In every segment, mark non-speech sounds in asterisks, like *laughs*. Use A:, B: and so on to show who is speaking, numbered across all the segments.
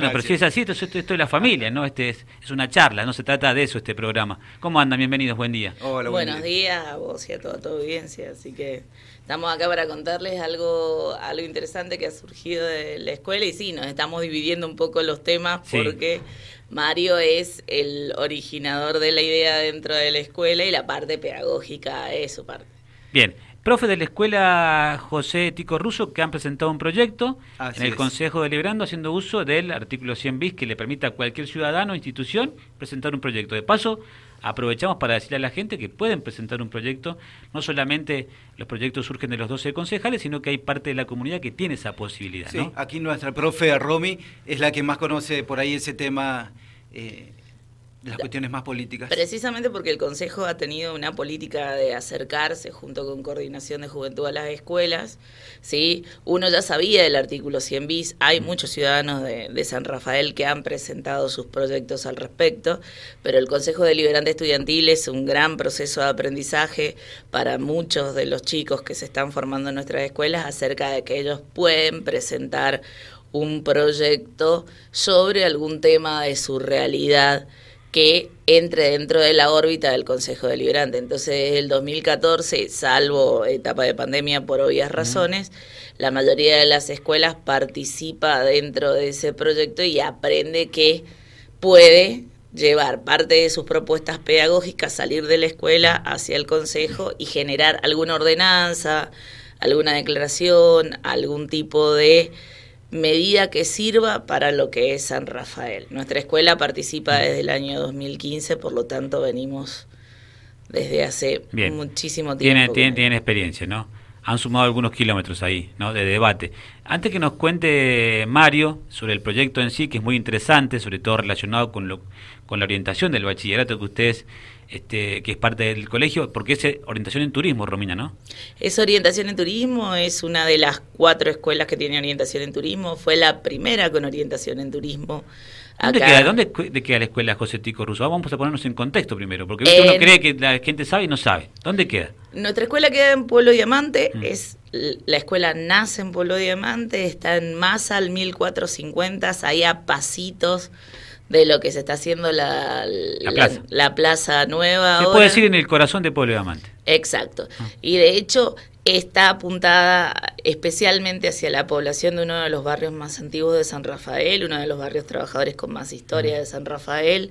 A: Bueno, pero si es así, esto, esto, es la familia, ¿no? Este es, es, una charla, no se trata de eso este programa. ¿Cómo andan? Bienvenidos, buen día.
B: Hola, Buenos días a vos y a toda tu audiencia. Así que estamos acá para contarles algo, algo interesante que ha surgido de la escuela y sí, nos estamos dividiendo un poco los temas porque Mario es el originador de la idea dentro de la escuela y la parte pedagógica es su parte.
A: Bien, profe de la escuela José Tico Russo que han presentado un proyecto en el Consejo Deliberando haciendo uso del artículo 100 bis que le permita a cualquier ciudadano o institución presentar un proyecto. De paso, aprovechamos para decirle a la gente que pueden presentar un proyecto, no solamente los proyectos surgen de los 12 concejales, sino que hay parte de la comunidad que tiene esa posibilidad.
C: Sí, aquí nuestra profe Romy es la que más conoce por ahí ese tema eh, las cuestiones más políticas.
B: Precisamente porque el Consejo ha tenido una política de acercarse junto con Coordinación de Juventud a las escuelas. ¿sí? Uno ya sabía del artículo 100 bis, hay mm. muchos ciudadanos de, de, San Rafael que han presentado sus proyectos al respecto, pero el Consejo Deliberante Estudiantil es un gran proceso de aprendizaje para muchos de los chicos que se están formando en nuestras escuelas acerca de que ellos pueden presentar un proyecto sobre algún tema de su realidad que entre dentro de la órbita del Consejo Deliberante. Entonces, el 2014, salvo etapa de pandemia por obvias razones, la mayoría de las escuelas participa dentro de ese proyecto y aprende que puede llevar parte de sus propuestas pedagógicas, salir de la escuela hacia el Consejo y generar alguna ordenanza, alguna declaración, algún tipo de medida que sirva para lo que es San Rafael. Nuestra escuela participa desde el año 2015, por lo tanto venimos desde hace muchísimo
A: tiempo. Tienen, tienen, experiencia, ¿no? Han sumado algunos kilómetros ahí, ¿no? De debate. Antes que nos cuente Mario sobre el proyecto en sí, que es muy interesante, sobre todo relacionado con, lo, con la orientación del bachillerato que ustedes este, que es parte del colegio, porque es orientación en turismo, Romina, ¿no?
B: Es orientación en turismo, es una de las cuatro escuelas que tiene orientación en turismo, fue la primera con orientación en turismo.
A: ¿Dónde queda, ¿Dónde queda la escuela José Tico Russo? Vamos a ponernos en contexto primero, porque uno cree que la gente sabe y no sabe. ¿Dónde queda?
B: Nuestra escuela queda en Pueblo Diamante, mm. es la escuela nace en Pueblo Diamante, está en Masa al 1450, ahí a pasitos de lo que se está haciendo la, la, plaza. nueva.
A: Se puede decir en el corazón de Pueblo Diamante.
B: Exacto. Ah. Y de hecho está apuntada especialmente hacia la población de uno de los barrios más antiguos de San Rafael, uno de los barrios trabajadores con más historia de San Rafael.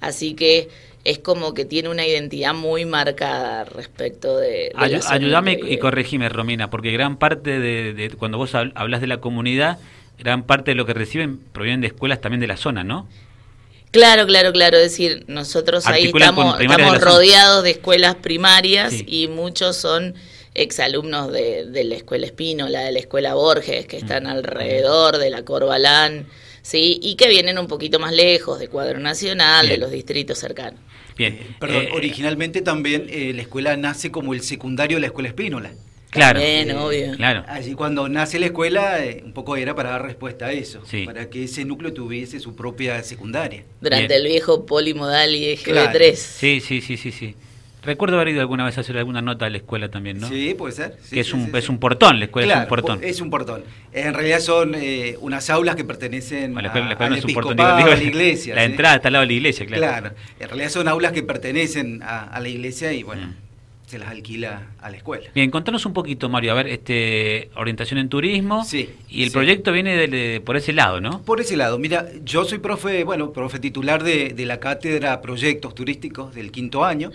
B: Así que es como que tiene una identidad muy marcada respecto de...
A: ayúdame y corregime, Romina, porque gran parte de, de, cuando vos hablas de la comunidad, gran parte de lo que reciben provienen de escuelas también de la zona, ¿no?
B: Claro, claro, claro. Es decir, nosotros ahí estamos, estamos rodeados de escuelas primarias y muchos son exalumnos de, de la escuela Espínola, de la escuela Borges, que están mm. alrededor de la Corbalán, ¿sí? Y que vienen un poquito más lejos, de Cuadro Nacional, de los distritos cercanos.
C: Bien. Perdón, eh, originalmente también eh, la escuela nace como el secundario de la escuela Espínola.
A: Claro.
B: obvio.
A: Claro.
C: Allí cuando nace la escuela, eh, un poco era para dar respuesta a eso, para que ese núcleo tuviese su propia secundaria.
B: Durante el viejo polimodal y GB3.
A: Sí, sí, sí, sí, sí. Recuerdo haber ido alguna vez a hacer alguna nota a la escuela también, ¿no?
C: Sí, puede ser.
A: que es, un, es un portón, la escuela es un portón.
C: Es un portón. En realidad son eh, unas aulas que pertenecen a, la escuela,
A: a, la iglesia. La entrada está al lado de la iglesia, claro.
C: Claro, en realidad son aulas que pertenecen a, la iglesia y bueno. Mm se las alquila a la escuela.
A: Bien, contanos un poquito, Mario, a ver, este orientación en turismo.
C: Sí.
A: Y el proyecto viene de, por ese lado, ¿no?
C: Por ese lado. Mira, yo soy profe, bueno, profe titular de, la cátedra Proyectos Turísticos del quinto año.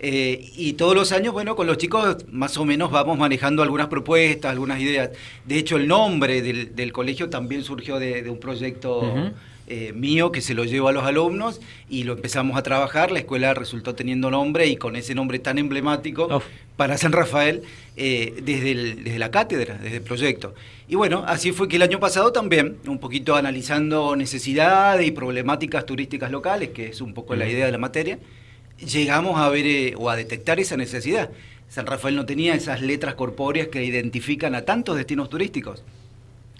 C: Eh, y todos los años, bueno, con los chicos más o menos vamos manejando algunas propuestas, algunas ideas. De hecho, el nombre del, colegio también surgió de, un proyecto eh, mío que se lo llevo a los alumnos y lo empezamos a trabajar. La escuela resultó teniendo nombre y con ese nombre tan emblemático para San Rafael eh, desde, desde la cátedra, desde el proyecto. Y bueno, así fue que el año pasado también, un poquito analizando necesidades y problemáticas turísticas locales, que es un poco la idea de la materia, llegamos a ver eh, o a detectar esa necesidad. San Rafael no tenía esas letras corpóreas que identifican a tantos destinos turísticos,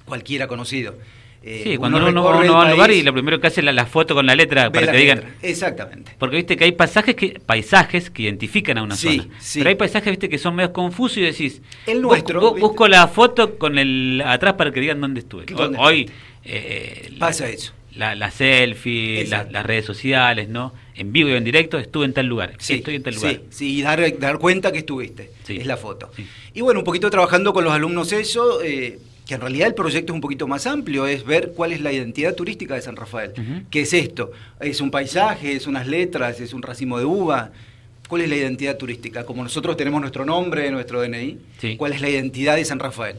C: cualquiera conocido.
A: Eh, sí, cuando uno, va a un lugar y lo primero que hace es la, foto con la letra para que digan.
C: Exactamente.
A: Porque viste que hay pasajes que, paisajes que identifican a una zona. Pero hay paisajes viste que son medio confusos y decís.
C: El nuestro.
A: busco la foto con el atrás para que digan dónde estuve. Hoy Eh,
C: Pasa eso.
A: La, la selfie, las redes sociales, ¿no? En vivo y en directo, estuve en tal lugar.
C: Sí,
A: estoy en tal lugar.
C: Sí, sí y dar, dar cuenta que estuviste. Es la foto. Y bueno, un poquito trabajando con los alumnos eso. Eh, que en realidad el proyecto es un poquito más amplio, es ver cuál es la identidad turística de San Rafael. ¿Qué es esto? ¿Es un paisaje? ¿Es unas letras? ¿Es un racimo de uva? ¿Cuál es la identidad turística? Como nosotros tenemos nuestro nombre, nuestro DNI, ¿cuál es la identidad de San Rafael?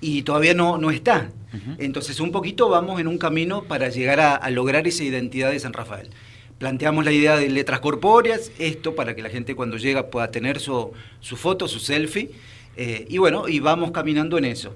C: Y todavía no, no está. Entonces un poquito vamos en un camino para llegar a, lograr esa identidad de San Rafael. Planteamos la idea de letras corpóreas, esto para que la gente cuando llega pueda tener su, su foto, su selfie, eh, y bueno, y vamos caminando en eso.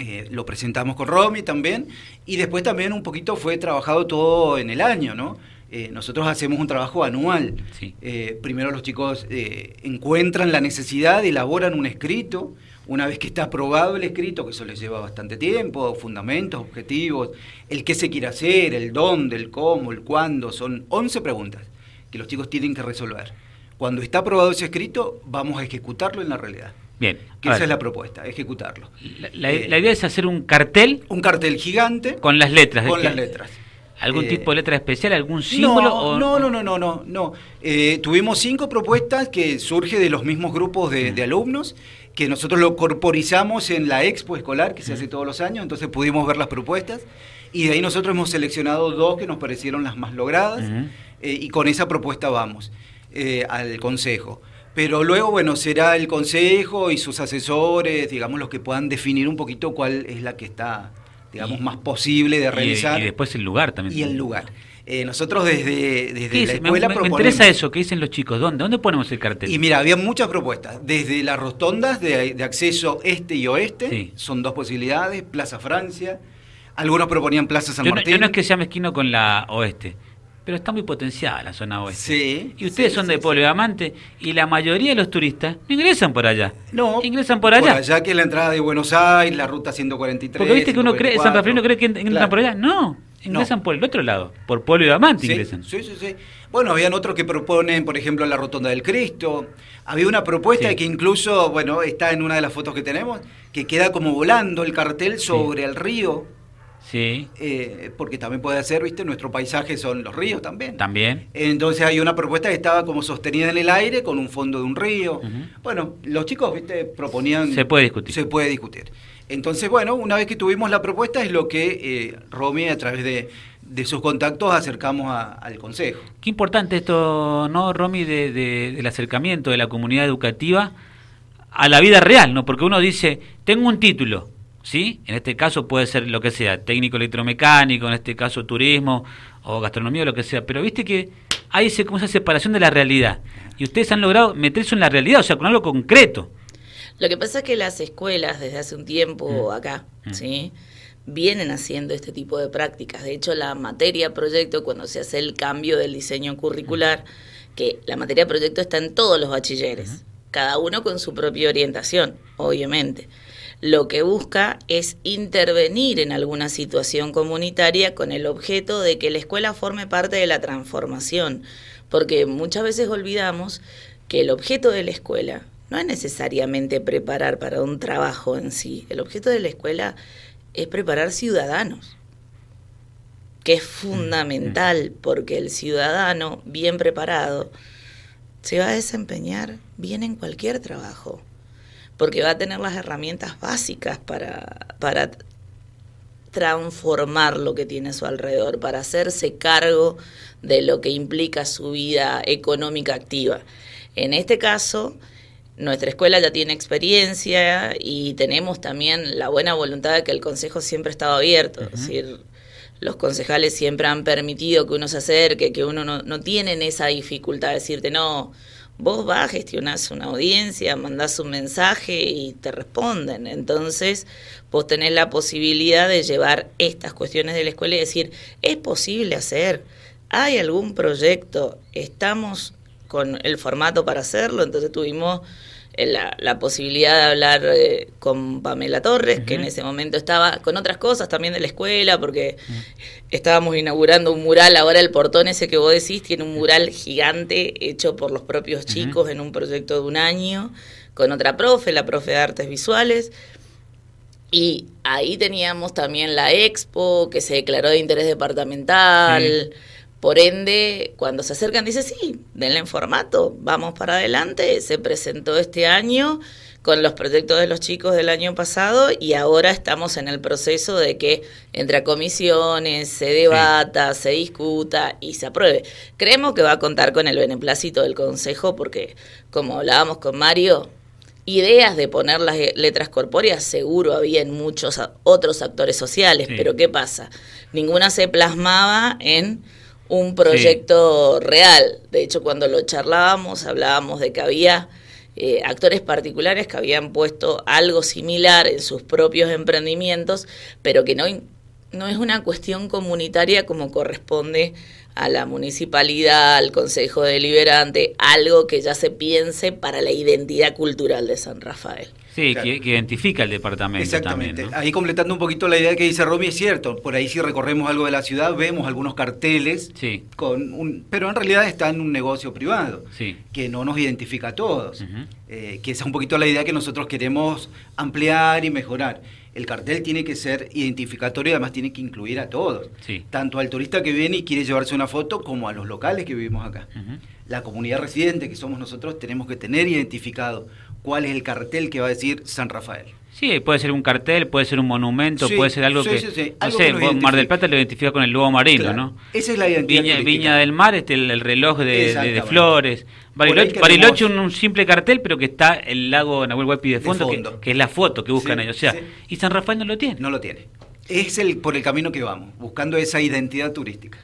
C: Eh, lo presentamos con Romy también, y después también un poquito fue trabajado todo en el año, ¿no? Eh, nosotros hacemos un trabajo anual. Eh, primero los chicos encuentran la necesidad, elaboran un escrito, una vez que está aprobado el escrito, que eso les lleva bastante tiempo, fundamentos, objetivos, el qué se quiere hacer, el dónde, el cómo, el cuándo, son 11 preguntas que los chicos tienen que resolver. Cuando está aprobado ese escrito, vamos a ejecutarlo en la realidad.
A: Bien.
C: Que esa es la propuesta, ejecutarlo.
A: La, eh, idea es hacer un cartel.
C: Un cartel gigante.
A: Con las letras.
C: Con las letras.
A: ¿Algún eh, tipo de letra especial, algún símbolo?
C: No, no, no, no, no, no. no. Eh, tuvimos cinco propuestas que surge de los mismos grupos de, alumnos, que nosotros lo corporizamos en la expo escolar que se hace todos los años, entonces pudimos ver las propuestas y de ahí nosotros hemos seleccionado dos que nos parecieron las más logradas y con esa propuesta vamos al consejo. Pero luego, bueno, será el consejo y sus asesores, digamos, los que puedan definir un poquito cuál es la que está, digamos, más posible de realizar.
A: Y, después el lugar también.
C: Y el lugar. Eh, nosotros desde, desde la escuela
A: me, me, interesa eso, ¿qué dicen los chicos? ¿Dónde, ¿Dónde ponemos el cartel?
C: Y mira, había muchas propuestas. Desde las rotondas de, acceso este y oeste, son dos posibilidades, Plaza Francia. Algunos proponían Plaza San Martín.
A: yo no es que sea mezquino con la oeste pero está muy potenciada la zona oeste.
C: Sí.
A: Y ustedes son de Pueblo Diamante y la mayoría de los turistas no ingresan por allá.
C: No.
A: Ingresan por allá. Por
C: allá que es la entrada de Buenos Aires, la ruta 143.
A: Porque viste que uno cree, San Rafael no cree que ingresan por allá. No, ingresan por el otro lado, por Pueblo Diamante ingresan.
C: Sí, sí, sí. Bueno, habían otros que proponen, por ejemplo, la Rotonda del Cristo. Había una propuesta que incluso, bueno, está en una de las fotos que tenemos, que queda como volando el cartel sobre el río
A: Sí.
C: Eh, porque también puede ser, ¿viste? Nuestro paisaje son los ríos también.
A: También.
C: Entonces hay una propuesta que estaba como sostenida en el aire con un fondo de un río. Bueno, los chicos, ¿viste? Proponían...
A: Se puede discutir.
C: Se puede discutir. Entonces, bueno, una vez que tuvimos la propuesta es lo que eh, Romy, a través de, sus contactos, acercamos al Consejo.
A: Qué importante esto, ¿no, Romy, de, del acercamiento de la comunidad educativa a la vida real, ¿no? Porque uno dice, tengo un título, ¿sí? En este caso puede ser lo que sea, técnico electromecánico, en este caso turismo o gastronomía o lo que sea, pero viste que hay ese, como esa separación de la realidad y ustedes han logrado meterse en la realidad, o sea, con algo concreto.
B: Lo que pasa es que las escuelas desde hace un tiempo mm. acá, mm. ¿sí? vienen haciendo este tipo de prácticas. De hecho, la materia proyecto, cuando se hace el cambio del diseño curricular, que la materia proyecto está en todos los bachilleres, cada uno con su propia orientación, obviamente lo que busca es intervenir en alguna situación comunitaria con el objeto de que la escuela forme parte de la transformación, porque muchas veces olvidamos que el objeto de la escuela no es necesariamente preparar para un trabajo en sí, el objeto de la escuela es preparar ciudadanos que es fundamental porque el ciudadano bien preparado se va a desempeñar bien en cualquier trabajo porque va a tener las herramientas básicas para, para transformar lo que tiene a su alrededor, para hacerse cargo de lo que implica su vida económica activa. En este caso, nuestra escuela ya tiene experiencia y tenemos también la buena voluntad de que el consejo siempre ha estado abierto. Es decir, los concejales siempre han permitido que uno se acerque, que uno no, no tiene esa dificultad de decirte, no, vos vas, gestionás una audiencia, mandás un mensaje y te responden. Entonces, vos tenés la posibilidad de llevar estas cuestiones de la escuela y decir, es posible hacer, hay algún proyecto, estamos con el formato para hacerlo, entonces tuvimos eh, la, posibilidad de hablar eh, con Pamela Torres, que en ese momento estaba con otras cosas también de la escuela, porque estábamos inaugurando un mural, ahora el portón ese que vos decís tiene un mural gigante hecho por los propios chicos en un proyecto de un año, con otra profe, la profe de artes visuales. Y ahí teníamos también la expo que se declaró de interés departamental. Por ende, cuando se acercan, dice, sí, denle en formato, vamos para adelante. Se presentó este año con los proyectos de los chicos del año pasado y ahora estamos en el proceso de que entre a comisiones, se debata, se discuta y se apruebe. Creemos que va a contar con el beneplácito del Consejo porque, como hablábamos con Mario, ideas de poner las letras corpóreas seguro había en muchos otros actores sociales, pero ¿qué pasa? Ninguna se plasmaba en un proyecto real. De hecho, cuando lo charlábamos, hablábamos de que había eh, actores particulares que habían puesto algo similar en sus propios emprendimientos, pero que no, no es una cuestión comunitaria como corresponde a la municipalidad, al Consejo Deliberante, algo que ya se piense para la identidad cultural de San Rafael.
A: Sí, que, identifica el departamento.
C: Exactamente. Ahí completando un poquito la idea que dice Romy, es cierto. Por ahí si recorremos algo de la ciudad, vemos algunos carteles, sí. con un, pero en realidad está en un negocio privado, sí. que no nos identifica a todos. Eh, que esa es un poquito la idea que nosotros queremos ampliar y mejorar el cartel tiene que ser identificatorio y además tiene que incluir a todos, tanto al turista que viene y quiere llevarse una foto como a los locales que vivimos acá. La comunidad residente que somos nosotros tenemos que tener identificado cuál es el cartel que va a decir San Rafael.
A: Sí, puede ser un cartel, puede ser un monumento, puede ser algo que... no sé, Mar del Plata lo identifica con el lobo marino, ¿no?
C: Esa es la identidad
A: Viña, del Mar, este, el, reloj de, flores. Bariloche, un, simple cartel, pero que está el lago Nahuel Huapi de fondo, Que, es la foto que buscan ellos. O sea, y San Rafael no lo tiene.
C: No lo tiene. Es el por el camino que vamos, buscando esa identidad turística.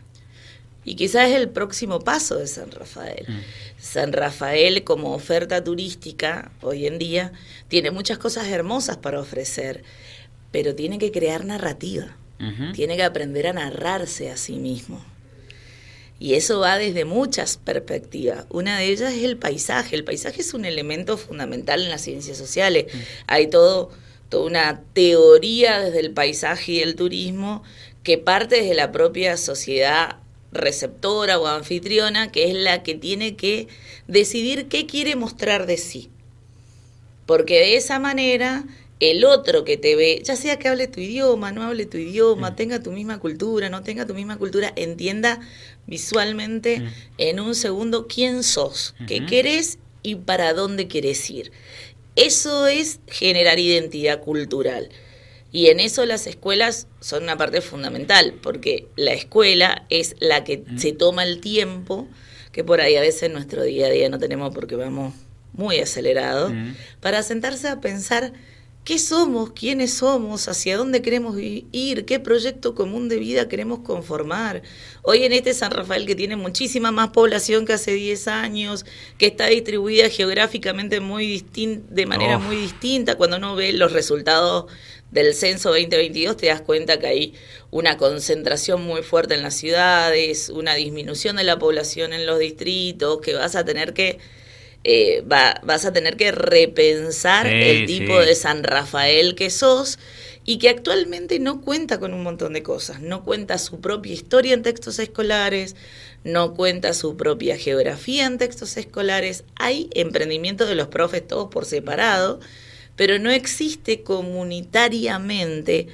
B: Y quizás es el próximo paso de San Rafael. Mm. San Rafael como oferta turística hoy en día tiene muchas cosas hermosas para ofrecer, pero tiene que crear narrativa, tiene que aprender a narrarse a sí mismo. Y eso va desde muchas perspectivas. Una de ellas es el paisaje. El paisaje es un elemento fundamental en las ciencias sociales. Mm. Hay todo, toda una teoría desde el paisaje y el turismo que parte desde la propia sociedad receptora o anfitriona, que es la que tiene que decidir qué quiere mostrar de sí. Porque de esa manera el otro que te ve, ya sea que hable tu idioma, no hable tu idioma, mm. tenga tu misma cultura, no tenga tu misma cultura, entienda visualmente mm. en un segundo quién sos, qué querés y para dónde querés ir. Eso es generar identidad cultural. Y en eso las escuelas son una parte fundamental, porque la escuela es la que se toma el tiempo, que por ahí a veces nuestro día a día no tenemos porque vamos muy acelerados, para sentarse a pensar qué somos, quiénes somos, hacia dónde queremos ir, qué proyecto común de vida queremos conformar. Hoy en este San Rafael que tiene muchísima más población que hace 10 años, que está distribuida geográficamente muy de manera muy distinta, cuando uno ve los resultados del censo 2022 te das cuenta que hay una concentración muy fuerte en las ciudades, una disminución de la población en los distritos, que vas a tener que eh, vas a tener que repensar el tipo de San Rafael que sos y que actualmente no cuenta con un montón de cosas, no cuenta su propia historia en textos escolares, no cuenta su propia geografía en textos escolares, hay emprendimientos de los profes todos por separado pero no existe comunitariamente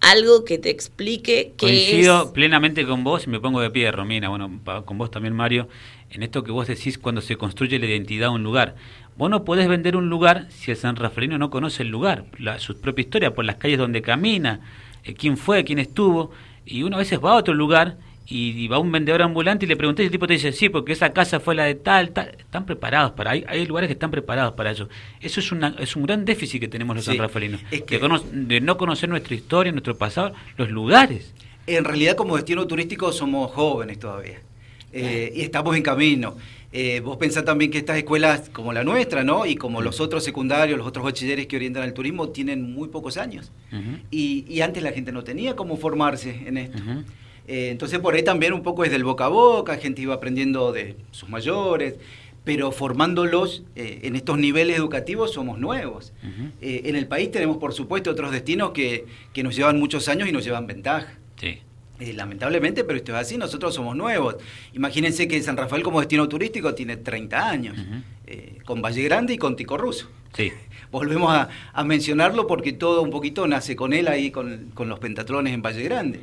B: algo que te explique
A: que Coincido plenamente con vos y me pongo de pie, Romina, bueno, con vos también, Mario, en esto que vos decís cuando se construye la identidad de un lugar. Vos no podés vender un lugar si el San Rafaelino no conoce el lugar, la, su propia historia, por las calles donde camina, eh, quién fue, quién estuvo, y uno a veces va a otro lugar y va un vendedor ambulante y le pregunté y el tipo te dice, sí, porque esa casa fue la de tal, tal. Están preparados para, hay, hay lugares que están preparados para eso. Eso es, una, es un gran déficit que tenemos los sí, sanrafalinos, de, no conocer nuestra historia, nuestro pasado, los lugares.
C: En realidad como destino turístico somos jóvenes todavía eh, y estamos en camino. Eh, vos pensás también que estas escuelas como la nuestra, ¿no? Y como los otros secundarios, los otros bachilleres que orientan al turismo, tienen muy pocos años. y, y, antes la gente no tenía cómo formarse en esto. Eh, entonces por ahí también un poco es del boca a boca, gente iba aprendiendo de sus mayores, pero formándolos eh, en estos niveles educativos somos nuevos. Eh, en el país tenemos por supuesto otros destinos que, que, nos llevan muchos años y nos llevan ventaja. Sí. lamentablemente, pero esto es así, nosotros somos nuevos. Imagínense que San Rafael como destino turístico tiene 30 años. eh, con Valle Grande y con Tico Russo.
A: Sí. *laughs*
C: Volvemos a, mencionarlo porque todo un poquito nace con él ahí, con, los pentatrones en Valle Grande.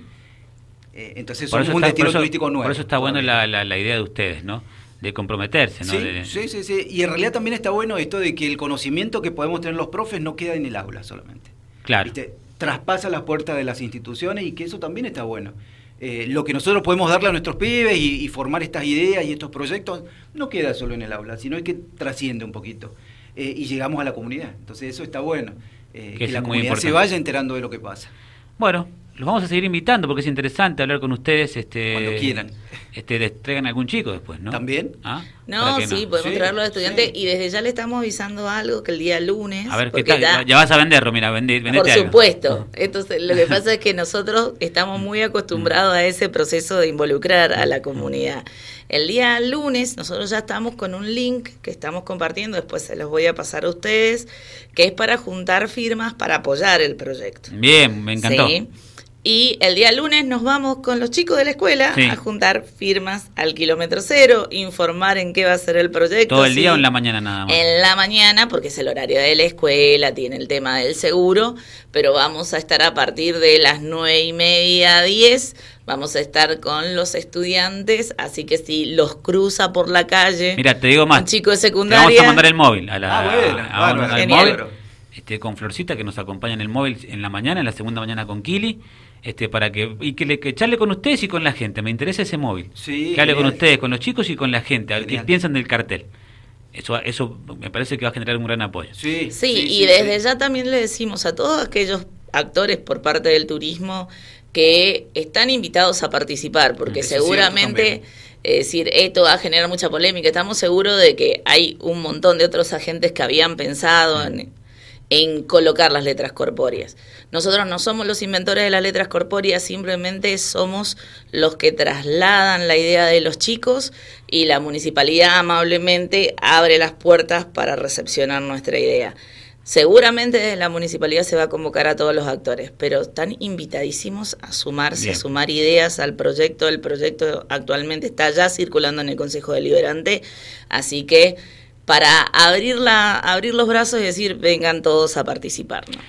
A: Eh, entonces somos un destino turístico nuevo. Por eso está buena la, la, idea de ustedes, ¿no? de comprometerse, ¿no?
C: Sí, sí, sí, Y en realidad también está bueno esto de que el conocimiento que podemos tener los profes no queda en el aula solamente.
A: Claro.
C: Traspasa las puertas de las instituciones y que eso también está bueno. Eh, lo que nosotros podemos darle a nuestros pibes y, formar estas ideas y estos proyectos no queda solo en el aula, sino que trasciende un poquito eh, y llegamos a la comunidad. Entonces eso está bueno, eh, que, la comunidad se vaya enterando de lo que pasa.
A: Bueno, los vamos a seguir invitando porque es interesante hablar con ustedes. Este,
C: Cuando quieran.
A: Este, les traigan algún chico después, ¿no?
C: ¿También?
B: ¿Ah? No, sí, podemos traer traerlo los estudiantes y desde ya le estamos avisando algo que el día lunes.
A: A ver, ¿qué tal? Ya, vas a vender, Romina, vender,
B: Por supuesto. Entonces, lo que pasa es que nosotros estamos muy acostumbrados a ese proceso de involucrar a la comunidad. El día lunes nosotros ya estamos con un link que estamos compartiendo, después se los voy a pasar a ustedes, que es para juntar firmas para apoyar el proyecto.
A: Bien, me encantó. ¿Sí?
B: Y el día lunes nos vamos con los chicos de la escuela a juntar firmas al kilómetro cero, informar en qué va a ser el proyecto.
A: ¿Todo el día o en la mañana nada más?
B: En la mañana, porque es el horario de la escuela, tiene el tema del seguro, pero vamos a estar a partir de las nueve y media, diez, vamos a estar con los estudiantes, así que si los cruza por la calle,
A: Mira, te digo más,
B: un chico de secundaria...
A: vamos a mandar el móvil a la...
C: Ah,
A: bueno, Este, con Florcita que nos acompaña en el móvil en la mañana, en la segunda mañana con Kili este, para que y que, le, que charle con ustedes y con la gente. Me interesa ese móvil. que hable con ustedes, con los chicos y con la gente, a ver qué piensan del cartel. Eso, eso me parece que va a generar un gran apoyo.
B: Sí, sí, y desde ya también le decimos a todos aquellos actores por parte del turismo que están invitados a participar, porque seguramente es decir, esto va a generar mucha polémica. Estamos seguros de que hay un montón de otros agentes que habían pensado en en colocar las letras corpóreas. Nosotros no somos los inventores de las letras corpóreas, simplemente somos los que trasladan la idea de los chicos y la municipalidad amablemente abre las puertas para recepcionar nuestra idea. Seguramente desde la municipalidad se va a convocar a todos los actores, pero están invitadísimos a sumarse, a sumar ideas al proyecto. El proyecto actualmente está ya circulando en el Consejo Deliberante, así que para abrir, abrir los brazos y decir vengan todos a participar.